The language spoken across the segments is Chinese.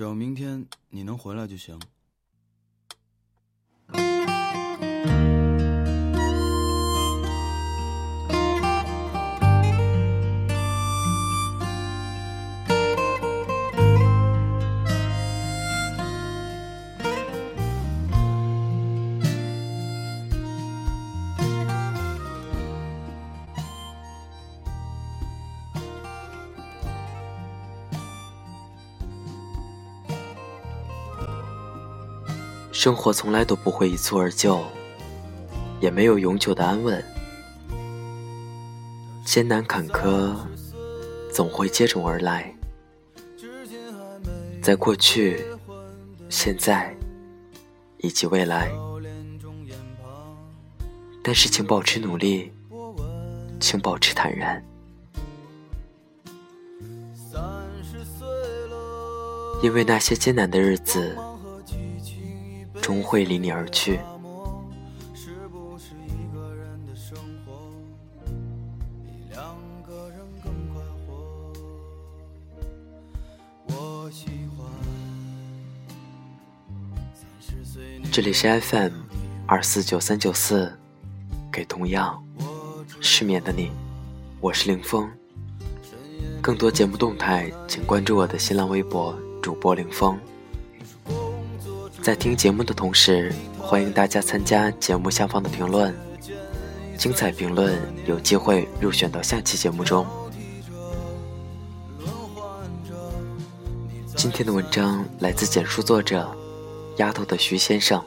只要明天你能回来就行。生活从来都不会一蹴而就，也没有永久的安稳，艰难坎坷总会接踵而来。在过去、现在以及未来，但是请保持努力，请保持坦然，因为那些艰难的日子。终会离你而去。这里是 FM 二四九三九四，给同样失眠的你，我是凌峰。更多节目动态，请关注我的新浪微博主播凌峰。在听节目的同时，欢迎大家参加节目下方的评论，精彩评论有机会入选到下期节目中。今天的文章来自简书作者丫头的徐先生。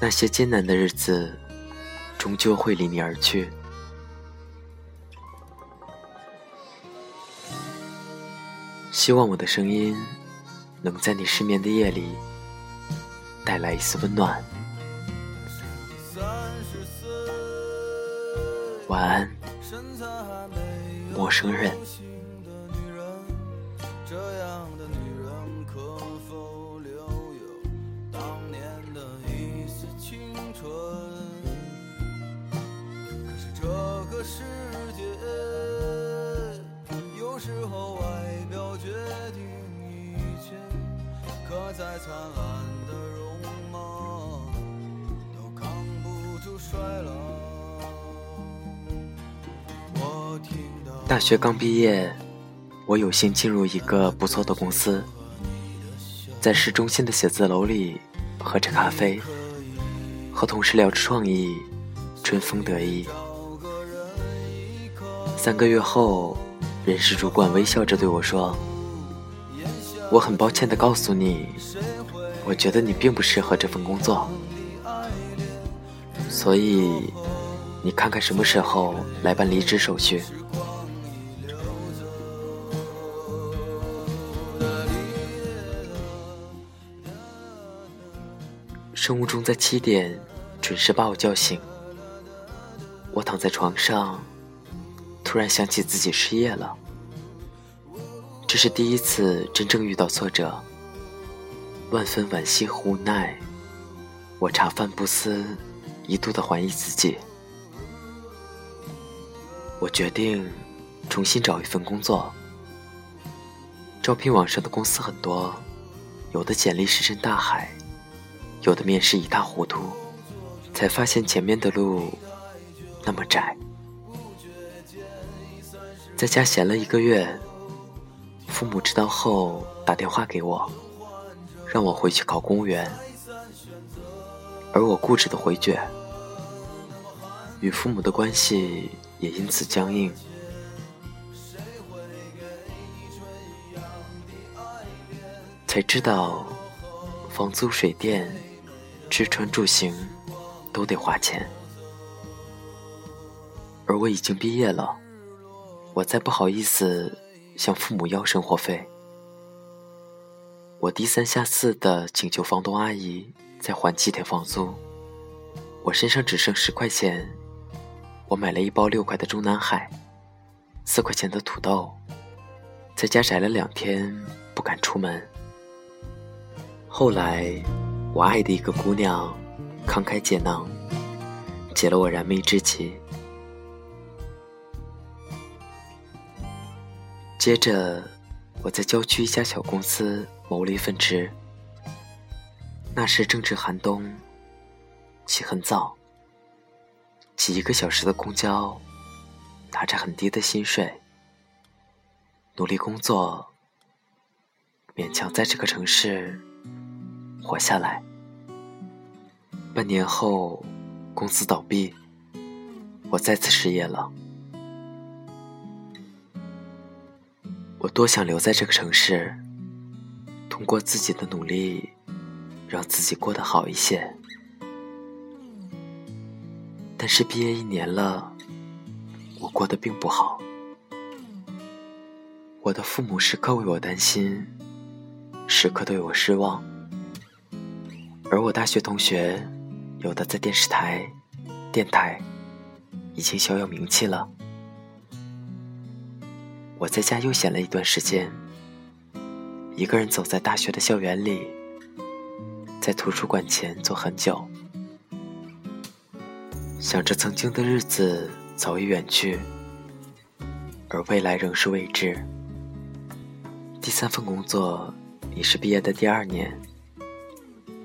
那些艰难的日子，终究会离你而去。希望我的声音。能在你失眠的夜里带来一丝温暖。晚安，陌生人。大学刚毕业，我有幸进入一个不错的公司，在市中心的写字楼里喝着咖啡，和同事聊着创意，春风得意。三个月后，人事主管微笑着对我说。我很抱歉地告诉你，我觉得你并不适合这份工作，所以你看看什么时候来办离职手续。生物钟在七点准时把我叫醒，我躺在床上，突然想起自己失业了。这是第一次真正遇到挫折，万分惋惜和无奈，我茶饭不思，一度的怀疑自己。我决定重新找一份工作。招聘网上的公司很多，有的简历石沉大海，有的面试一塌糊涂，才发现前面的路那么窄。在家闲了一个月。父母知道后打电话给我，让我回去考公务员，而我固执的回绝，与父母的关系也因此僵硬。才知道，房租、水电、吃穿住行都得花钱，而我已经毕业了，我再不好意思。向父母要生活费，我低三下四的请求房东阿姨再还几天房租。我身上只剩十块钱，我买了一包六块的中南海，四块钱的土豆，在家宅了两天，不敢出门。后来，我爱的一个姑娘慷慨解囊，解了我燃眉之急。接着，我在郊区一家小公司谋了一份职。那时正值寒冬，起很早，挤一个小时的公交，拿着很低的薪水，努力工作，勉强在这个城市活下来。半年后，公司倒闭，我再次失业了。我多想留在这个城市，通过自己的努力，让自己过得好一些。但是毕业一年了，我过得并不好。我的父母时刻为我担心，时刻对我失望。而我大学同学，有的在电视台、电台，已经小有名气了。我在家悠闲了一段时间，一个人走在大学的校园里，在图书馆前坐很久，想着曾经的日子早已远去，而未来仍是未知。第三份工作已是毕业的第二年，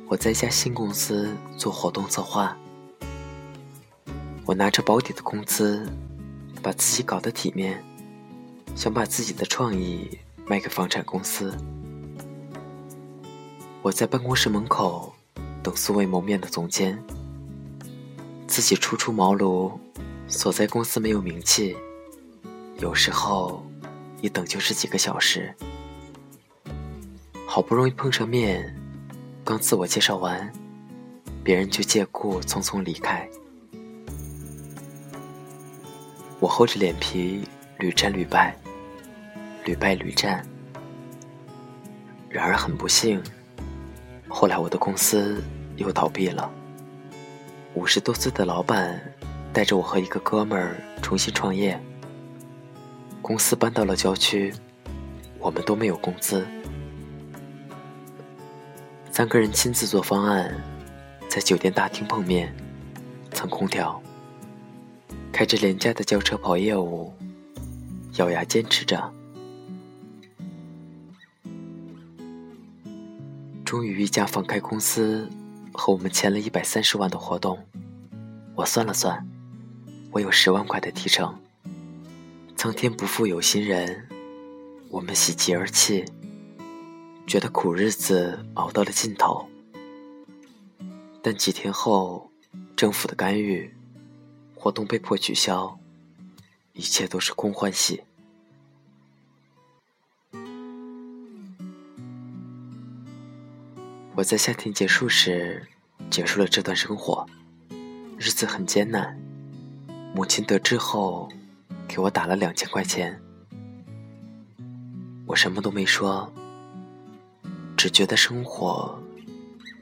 我在一家新公司做活动策划，我拿着保底的工资，把自己搞得体面。想把自己的创意卖给房产公司。我在办公室门口等素未谋面的总监，自己初出茅庐，所在公司没有名气，有时候一等就是几个小时。好不容易碰上面，刚自我介绍完，别人就借故匆匆离开。我厚着脸皮屡战屡败。屡败屡战，然而很不幸，后来我的公司又倒闭了。五十多岁的老板带着我和一个哥们儿重新创业，公司搬到了郊区，我们都没有工资。三个人亲自做方案，在酒店大厅碰面，蹭空调，开着廉价的轿车跑业务，咬牙坚持着。终于，一家放开公司和我们签了一百三十万的活动。我算了算，我有十万块的提成。苍天不负有心人，我们喜极而泣，觉得苦日子熬到了尽头。但几天后，政府的干预，活动被迫取消，一切都是空欢喜。我在夏天结束时结束了这段生活，日子很艰难。母亲得知后，给我打了两千块钱。我什么都没说，只觉得生活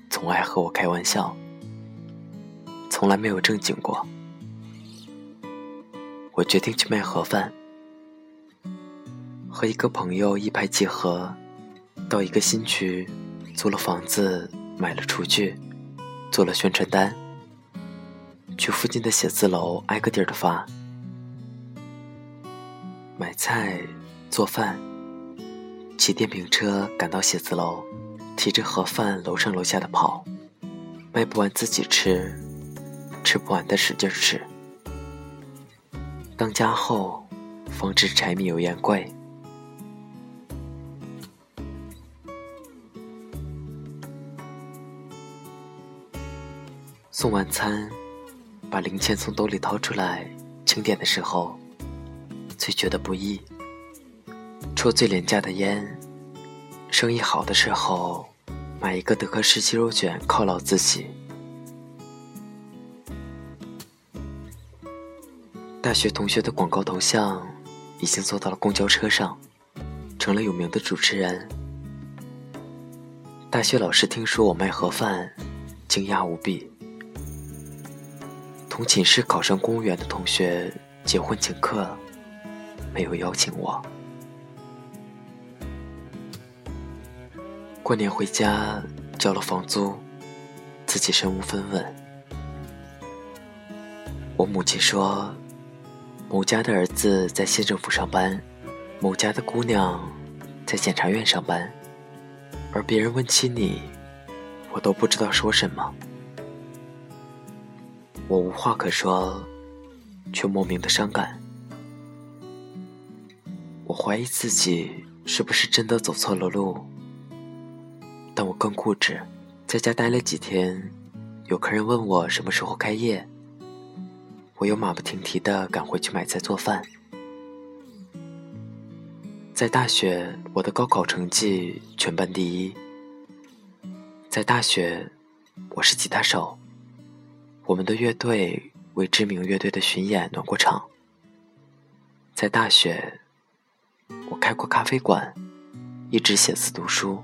总爱和我开玩笑，从来没有正经过。我决定去卖盒饭，和一个朋友一拍即合，到一个新区。租了房子，买了厨具，做了宣传单，去附近的写字楼挨个地儿的发。买菜、做饭，骑电瓶车赶到写字楼，提着盒饭楼上楼下的跑，卖不完自己吃，吃不完的使劲吃。当家后，方知柴米油盐贵。送晚餐，把零钱从兜里掏出来清点的时候，最觉得不易。抽最廉价的烟，生意好的时候，买一个德克士鸡肉卷犒劳自己。大学同学的广告头像已经做到了公交车上，成了有名的主持人。大学老师听说我卖盒饭，惊讶无比。同寝室考上公务员的同学结婚请客，没有邀请我。过年回家交了房租，自己身无分文。我母亲说，某家的儿子在县政府上班，某家的姑娘在检察院上班，而别人问起你，我都不知道说什么。我无话可说，却莫名的伤感。我怀疑自己是不是真的走错了路，但我更固执。在家待了几天，有客人问我什么时候开业，我又马不停蹄的赶回去买菜做饭。在大学，我的高考成绩全班第一。在大学，我是吉他手。我们的乐队为知名乐队的巡演暖过场。在大学，我开过咖啡馆，一直写字读书。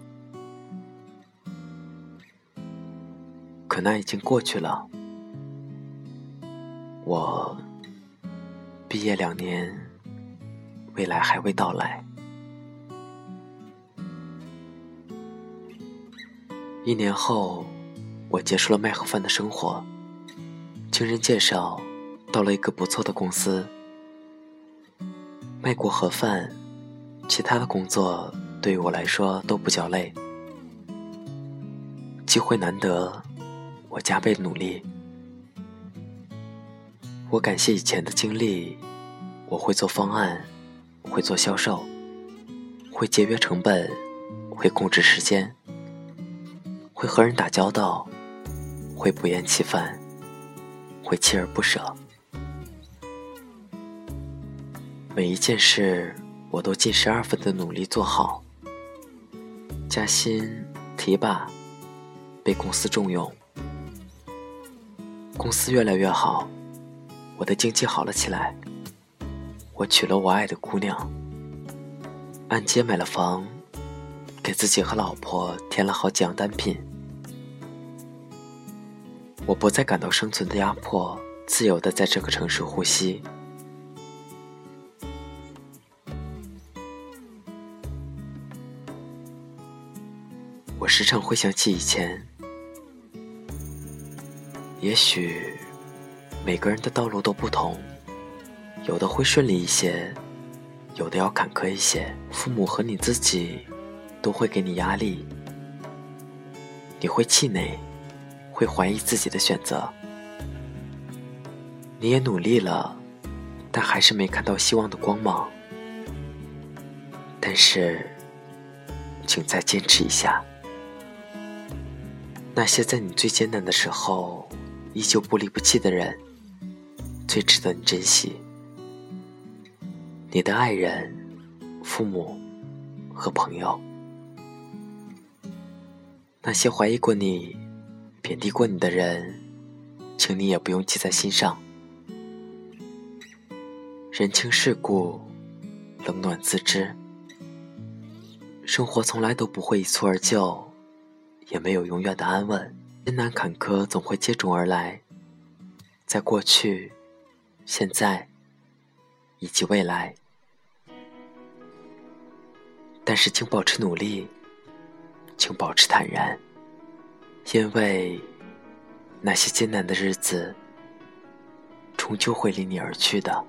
可那已经过去了。我毕业两年，未来还未到来。一年后，我结束了卖盒饭的生活。经人介绍，到了一个不错的公司。卖过盒饭，其他的工作对于我来说都不叫累。机会难得，我加倍努力。我感谢以前的经历，我会做方案，会做销售，会节约成本，会控制时间，会和人打交道，会不厌其烦。会锲而不舍，每一件事我都尽十二分的努力做好。加薪、提拔，被公司重用，公司越来越好，我的经济好了起来。我娶了我爱的姑娘，按揭买了房，给自己和老婆添了好几样单品。我不再感到生存的压迫，自由的在这个城市呼吸。我时常会想起以前，也许每个人的道路都不同，有的会顺利一些，有的要坎坷一些。父母和你自己都会给你压力，你会气馁。会怀疑自己的选择，你也努力了，但还是没看到希望的光芒。但是，请再坚持一下。那些在你最艰难的时候依旧不离不弃的人，最值得你珍惜。你的爱人、父母和朋友，那些怀疑过你。贬低过你的人，请你也不用记在心上。人情世故，冷暖自知。生活从来都不会一蹴而就，也没有永远的安稳。艰难坎坷总会接踵而来，在过去、现在以及未来。但是，请保持努力，请保持坦然。因为那些艰难的日子，终究会离你而去的。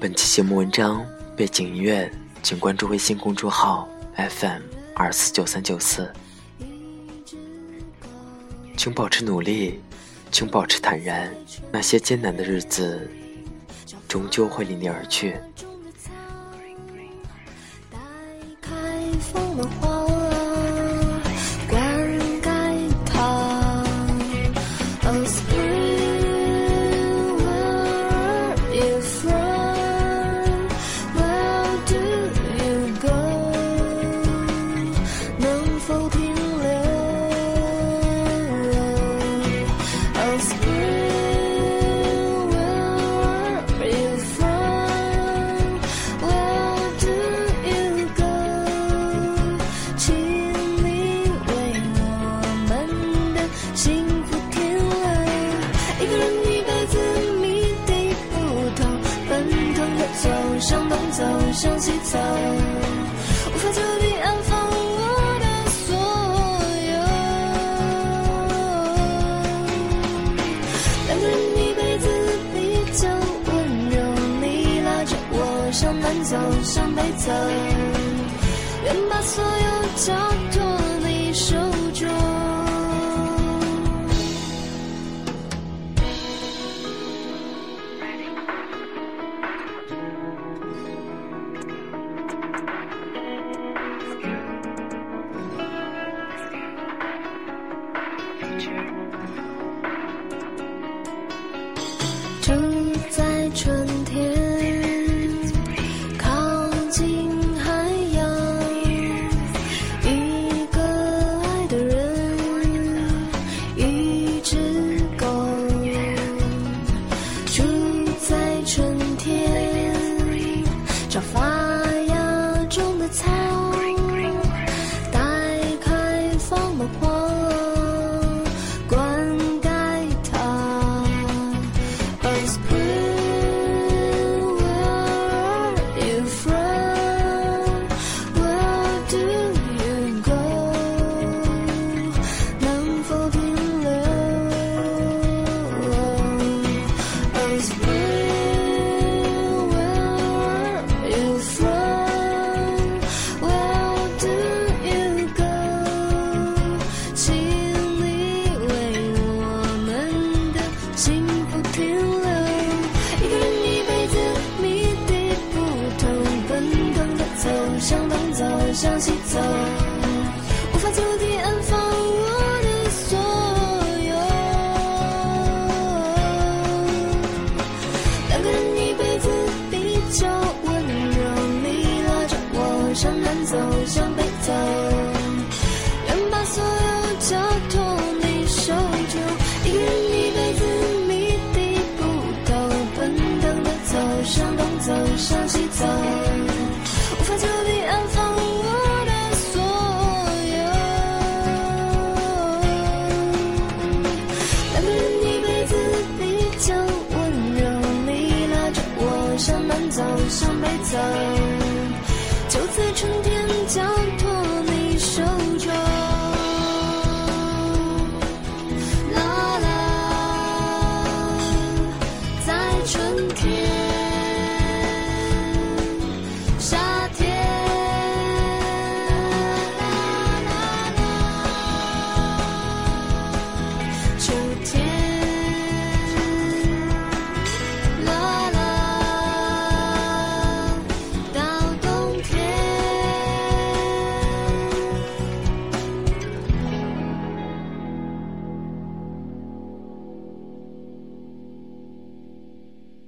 本期节目文章背景音乐，请关注微信公众号 FM 二四九三九四。请保持努力，请保持坦然。那些艰难的日子，终究会离你而去。带开风的花逃脱你手中，一人一辈子谜底不透，奔腾的走，向东走，向西走，无法就地安放我的所有。两个人一辈子比较温柔，你拉着我向南走，向北走。